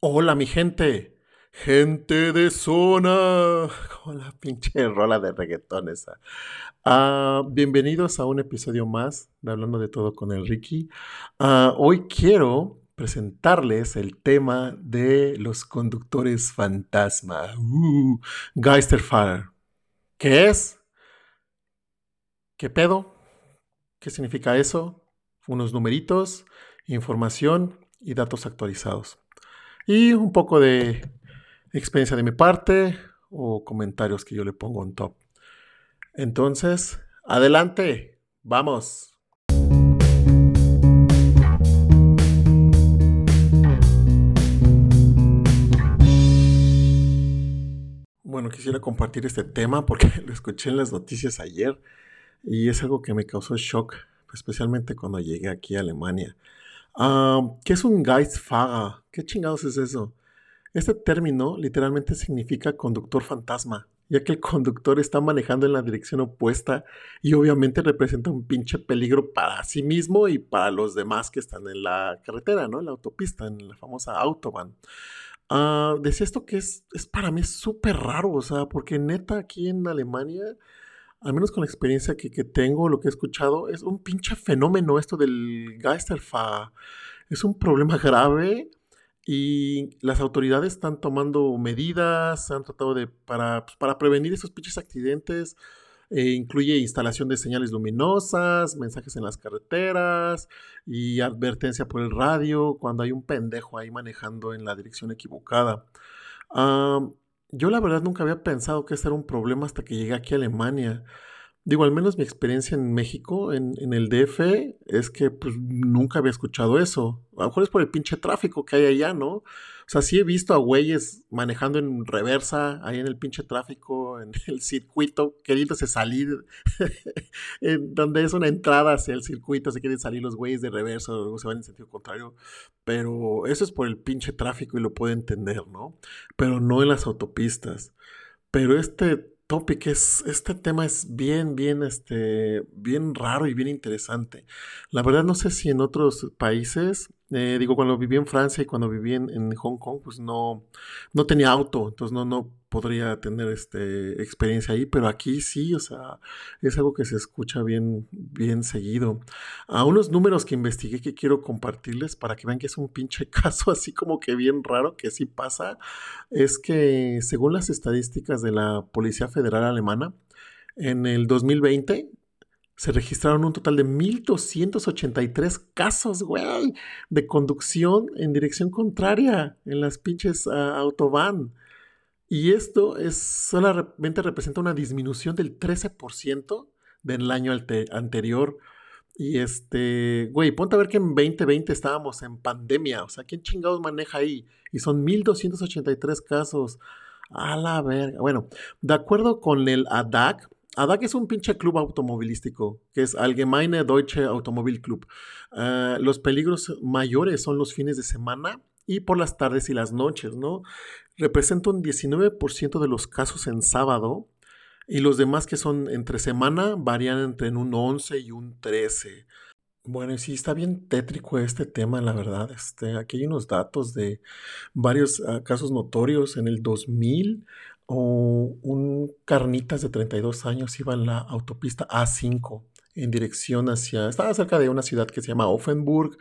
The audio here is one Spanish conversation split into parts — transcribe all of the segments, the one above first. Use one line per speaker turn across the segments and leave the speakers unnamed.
Hola mi gente, gente de zona, como la pinche rola de reggaetón esa. Ah, bienvenidos a un episodio más de Hablando de Todo con el Ricky. Ah, hoy quiero presentarles el tema de los conductores fantasma, uh, Geisterfahrer. ¿Qué es? ¿Qué pedo? ¿Qué significa eso? Unos numeritos, información y datos actualizados y un poco de experiencia de mi parte o comentarios que yo le pongo en top. Entonces, adelante, vamos. Bueno, quisiera compartir este tema porque lo escuché en las noticias ayer y es algo que me causó shock, especialmente cuando llegué aquí a Alemania. ¿Qué es un Geistfahrer? ¿Qué chingados es eso? Este término literalmente significa conductor fantasma, ya que el conductor está manejando en la dirección opuesta y obviamente representa un pinche peligro para sí mismo y para los demás que están en la carretera, ¿no? En la autopista, en la famosa autobahn. Ah, decía esto que es, es para mí súper raro, o sea, porque neta aquí en Alemania al menos con la experiencia que, tengo, lo que he escuchado, es un pinche fenómeno esto del Geisterfa. Es un problema grave y las autoridades están tomando medidas, han tratado de, para, pues, para prevenir esos pinches accidentes. Eh, incluye instalación de señales luminosas, mensajes en las carreteras y advertencia por el radio cuando hay un pendejo ahí manejando en la dirección equivocada. Yo la verdad nunca había pensado que este era un problema hasta que llegué aquí a Alemania. Digo, al menos mi experiencia en México, en, en el DF, es que pues nunca había escuchado eso. A lo mejor es por el pinche tráfico que hay allá, ¿no? O sea, sí he visto a güeyes manejando en reversa, ahí en el pinche tráfico, en el circuito, queriéndose salir, donde es una entrada hacia el circuito, se quieren salir los güeyes de reversa o se van en sentido contrario. Pero eso es por el pinche tráfico y lo puedo entender, ¿no? Pero no en las autopistas. Pero este topic es, este tema es bien, bien, este, bien raro y bien interesante. La verdad no sé si en otros países eh, digo, cuando viví en Francia y cuando viví en, Hong Kong, pues no, no tenía auto, entonces no, no podría tener este, experiencia ahí, pero aquí sí, o sea, es algo que se escucha bien, bien seguido. A unos números que investigué que quiero compartirles para que vean que es un pinche caso así como que bien raro que sí pasa, es que según las estadísticas de la Policía Federal Alemana, en el 2020 se registraron un total de 1.283 casos, güey, de conducción en dirección contraria en las pinches uh, autobahn. Y esto es, solamente representa una disminución del 13% del año anterior. Y este, güey, ponte a ver que en 2020 estábamos en pandemia. O sea, ¿quién chingados maneja ahí? Y son 1.283 casos. A la verga. Bueno, de acuerdo con el ADAC, ADAC es un pinche club automovilístico, que es Allgemeine Deutsche Automobil Club. Ah, los peligros mayores son los fines de semana y por las tardes y las noches, ¿no? Representa un 19% de los casos en sábado y los demás que son entre semana varían entre un 11 y un 13. Bueno, sí, está bien tétrico este tema, la verdad. Este, aquí hay unos datos de varios ah, casos notorios. En el 2000 o un carnitas de 32 años iba en la autopista A5 en dirección hacia, estaba cerca de una ciudad que se llama Offenburg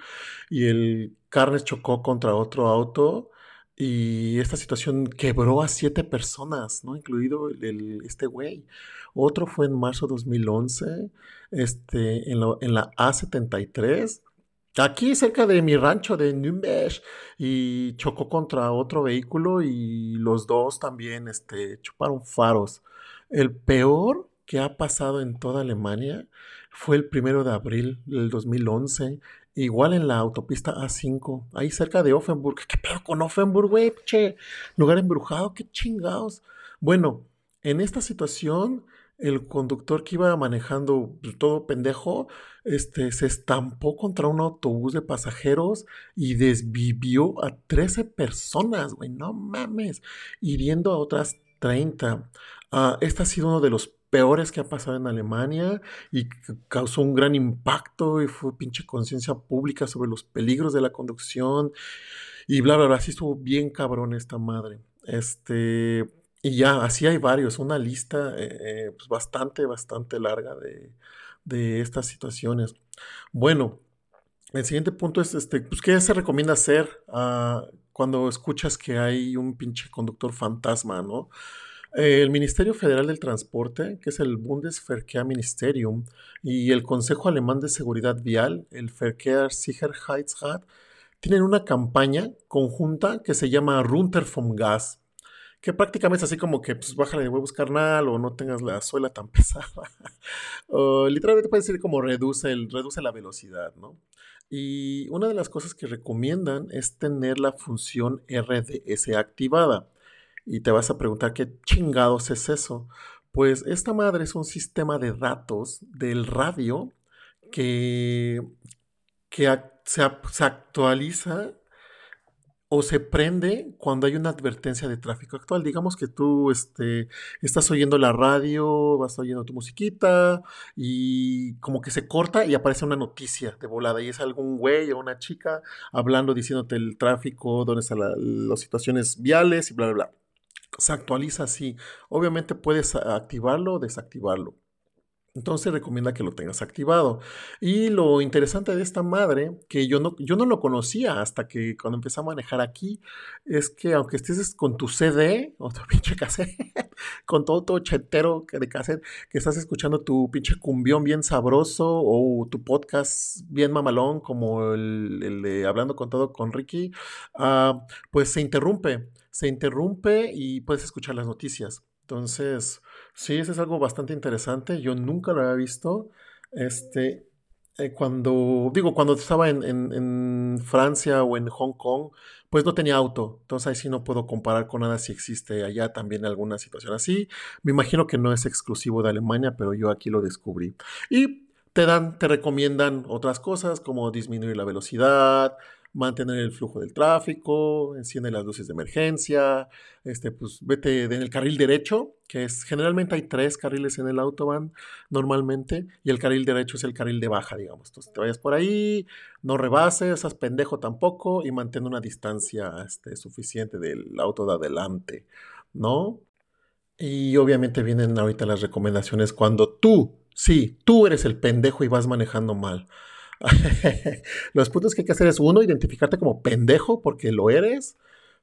y el carnes chocó contra otro auto y esta situación quebró a siete personas, ¿no? Incluido el, este güey. Otro fue en marzo de 2011, este, en, en la A73 aquí cerca de mi rancho de Nürnberg y chocó contra otro vehículo y los dos también este, chuparon faros. El peor que ha pasado en toda Alemania fue el primero de abril del 2011, igual en la autopista A5, ahí cerca de Offenburg. ¿Qué pedo con Offenburg, güey? Che, lugar embrujado, qué chingados. Bueno, en esta situación el conductor que iba manejando pues, todo pendejo, este, se estampó contra un autobús de pasajeros y desvivió a 13 personas, güey, no mames, hiriendo a otras 30. Ah, este ha sido uno de los peores que ha pasado en Alemania y causó un gran impacto y fue pinche conciencia pública sobre los peligros de la conducción y bla, bla, bla. Así estuvo bien cabrón esta madre. Este, y ya, así hay varios, una lista eh, eh, pues bastante, bastante larga de, de estas situaciones. Bueno, el siguiente punto es, este, pues, ¿qué se recomienda hacer ah, cuando escuchas que hay un pinche conductor fantasma, no? El Ministerio Federal del Transporte, que es el Bundesverkehrsministerium, y el Consejo Alemán de Seguridad Vial, el Verkehrssicherheitsrat, tienen una campaña conjunta que se llama Runter vom Gas, que prácticamente es así como que pues bájale de huevos carnal o no tengas la suela tan pesada. o literalmente puede decir como reduce, el, reduce la velocidad, ¿no? Y una de las cosas que recomiendan es tener la función RDS activada. Y te vas a preguntar qué chingados es eso. Pues esta madre es un sistema de datos del radio que, que se, se actualiza o se prende cuando hay una advertencia de tráfico actual. Digamos que tú este, estás oyendo la radio, vas oyendo tu musiquita y como que se corta y aparece una noticia de volada y es algún güey o una chica hablando, diciéndote el tráfico, dónde están las situaciones viales y bla, bla, bla. Se actualiza así. Obviamente puedes activarlo o desactivarlo. Entonces recomienda que lo tengas activado. Y lo interesante de esta madre, que yo no, yo no lo conocía hasta que cuando empecé a manejar aquí, es que aunque estés con tu CD o tu pinche cassette, con todo tu chetero de cassette, que estás escuchando tu pinche cumbión bien sabroso o tu podcast bien mamalón, como el, de Hablando con todo con Ricky, ah, pues se interrumpe, se interrumpe y puedes escuchar las noticias. Entonces, sí, eso es algo bastante interesante. Yo nunca lo había visto. Este, eh, cuando, digo, cuando estaba en, Francia o en Hong Kong, pues no tenía auto. Entonces ahí sí no puedo comparar con nada si existe allá también alguna situación así. Me imagino que no es exclusivo de Alemania, pero yo aquí lo descubrí. Y te dan, te recomiendan otras cosas como disminuir la velocidad, mantener el flujo del tráfico, enciende las luces de emergencia, este, pues vete en el carril derecho, que es generalmente hay tres carriles en el autobahn normalmente, y el carril derecho es el carril de baja, digamos. Entonces te vayas por ahí, no rebases, seas pendejo tampoco y mantén una distancia este, suficiente del auto de adelante, ¿no? Y obviamente vienen ahorita las recomendaciones cuando tú, sí, tú eres el pendejo y vas manejando mal. Los puntos que hay que hacer es, uno, identificarte como pendejo porque lo eres,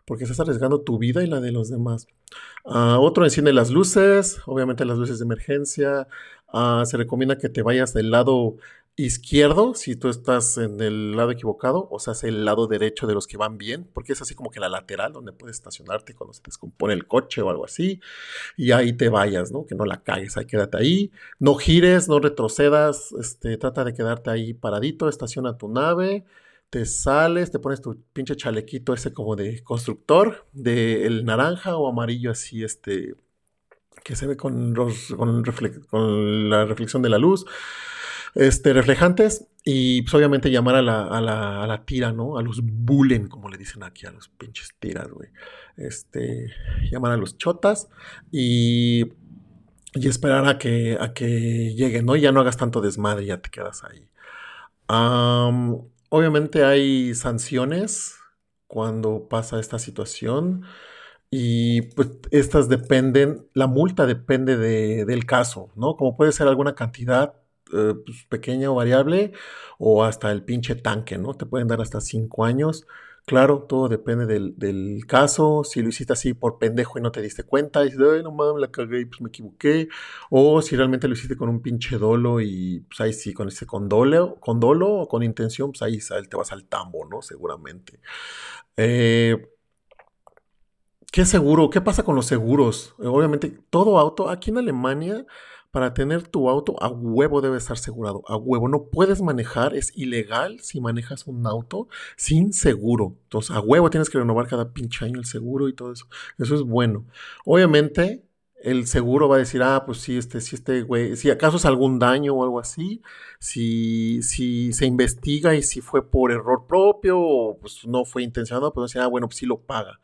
porque estás arriesgando tu vida y la de los demás. Uh, otro, enciende las luces, obviamente las luces de emergencia. Uh, se recomienda que te vayas del lado izquierdo si tú estás en el lado equivocado, o sea, el lado derecho de los que van bien, porque es así como que la lateral donde puedes estacionarte cuando se descompone el coche o algo así, y ahí te vayas, ¿no? Que no la cagues, ahí quédate ahí, no gires, no retrocedas, este, trata de quedarte ahí paradito, estaciona tu nave, te sales, te pones tu pinche chalequito ese como de constructor, de el naranja o amarillo así, este, que se ve con, los, con, con la reflexión de la luz este, reflejantes y pues, obviamente llamar a la, a, la, a la, tira, ¿no? A los bullen, como le dicen aquí, a los pinches tiras, güey. Este, llamar a los chotas y, y esperar a que, a que lleguen, ¿no? Ya no hagas tanto desmadre, ya te quedas ahí. obviamente hay sanciones cuando pasa esta situación y pues estas dependen, la multa depende de, del caso, ¿no? Como puede ser alguna cantidad eh, pues, pequeña o variable o hasta el pinche tanque, ¿no? Te pueden dar hasta cinco años. Claro, todo depende del, caso. Si lo hiciste así por pendejo y no te diste cuenta, y dices, ay, no mames, la cagué y pues me equivoqué. O si realmente lo hiciste con un pinche dolo y pues ahí sí, con ese con dolo, con dolo o con intención, pues ahí te vas al tambo, ¿no? Seguramente. Eh, ¿Qué seguro? ¿Qué pasa con los seguros? Obviamente, todo auto, aquí en Alemania, para tener tu auto a huevo debe estar asegurado, a huevo. No puedes manejar, es ilegal si manejas un auto sin seguro. Entonces, a huevo tienes que renovar cada pinche año el seguro y todo eso. Eso es bueno. Obviamente, el seguro va a decir, ah, pues sí, este, si este güey, si acaso es algún daño o algo así, si, si se investiga y si fue por error propio o pues no fue intencionado, pues decir, ah, bueno, pues sí lo paga.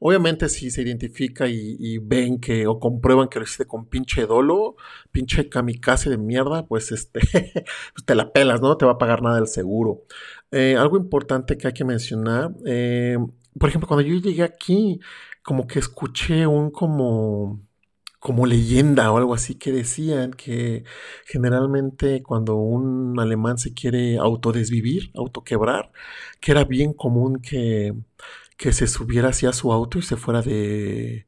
Obviamente si se identifica y, ven que o comprueban que lo hiciste con pinche dolo, pinche kamikaze de mierda, pues este, pues te la pelas, ¿no? te va a pagar nada el seguro. Eh, algo importante que hay que mencionar, eh, por ejemplo, cuando yo llegué aquí, como que escuché un como como leyenda o algo así que decían que generalmente cuando un alemán se quiere autodesvivir, autoquebrar, que era bien común que, que se subiera hacia su auto y se fuera de,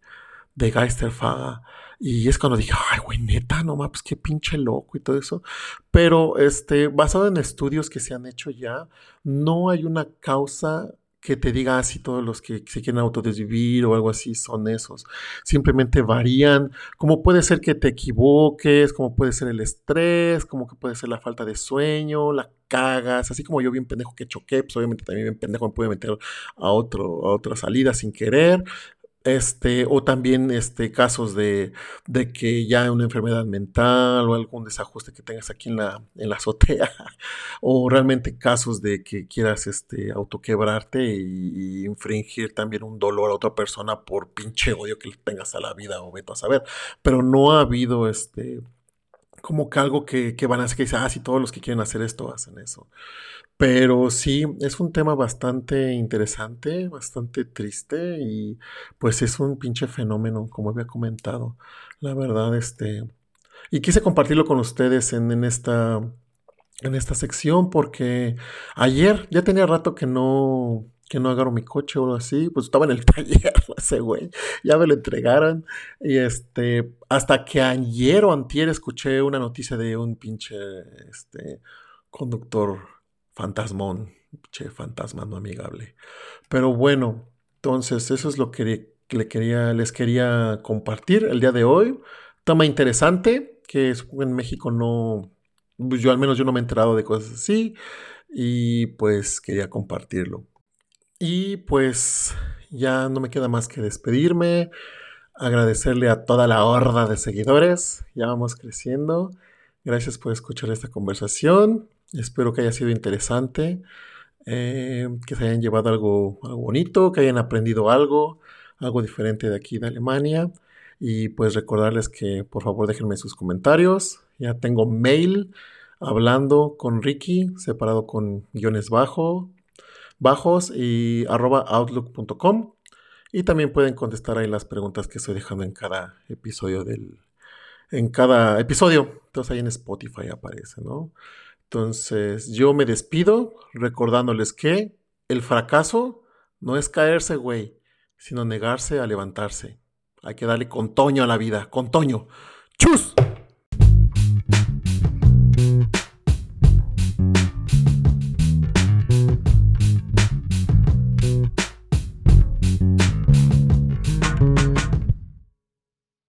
de Geisterfahrer. Y es cuando dije, ay, güey, neta, no mames, qué pinche loco y todo eso. Pero este, basado en estudios que se han hecho ya, no hay una causa que te diga así todos los que se quieren autodesvivir o algo así son esos. Simplemente varían. Como puede ser que te equivoques, como puede ser el estrés, como que puede ser la falta de sueño, la cagas, así como yo bien pendejo que choqué, pues obviamente también bien pendejo me puede meter a, otro, a otra salida sin querer. Este, o también este, casos de, de, que ya una enfermedad mental o algún desajuste que tengas aquí en la, en la azotea, o realmente casos de que quieras este, autoquebrarte y, infringir también un dolor a otra persona por pinche odio que tengas a la vida o veto a saber. Pero no ha habido este, como que algo que, que van a hacer que dice, ah, si todos los que quieren hacer esto hacen eso. Pero sí, es un tema bastante interesante, bastante triste y pues es un pinche fenómeno, como había comentado. La verdad, este... Y quise compartirlo con ustedes en, esta, en esta sección porque ayer ya tenía rato que no, que no agarro mi coche o algo así, pues estaba en el taller ese güey, ya me lo entregaron y este, hasta que ayer o antier escuché una noticia de un pinche, este, conductor fantasmón, che, fantasma no amigable. Pero bueno, entonces eso es lo que le quería, les quería compartir el día de hoy. Tema interesante, que en México no, pues yo al menos yo no me he enterado de cosas así y pues quería compartirlo. Y pues ya no me queda más que despedirme, agradecerle a toda la horda de seguidores, ya vamos creciendo. Gracias por escuchar esta conversación. Espero que haya sido interesante, eh, que se hayan llevado algo, bonito, que hayan aprendido algo, algo diferente de aquí de Alemania. Y pues recordarles que por favor déjenme sus comentarios. Ya tengo mail hablando con Ricky, separado con guiones bajo, bajos y arroba outlook.com. Y también pueden contestar ahí las preguntas que estoy dejando en cada episodio del. En cada episodio. Entonces ahí en Spotify aparece, ¿no? Entonces, yo me despido recordándoles que el fracaso no es caerse, güey, sino negarse a levantarse. Hay que darle con toño a la vida, con toño. ¡Chus!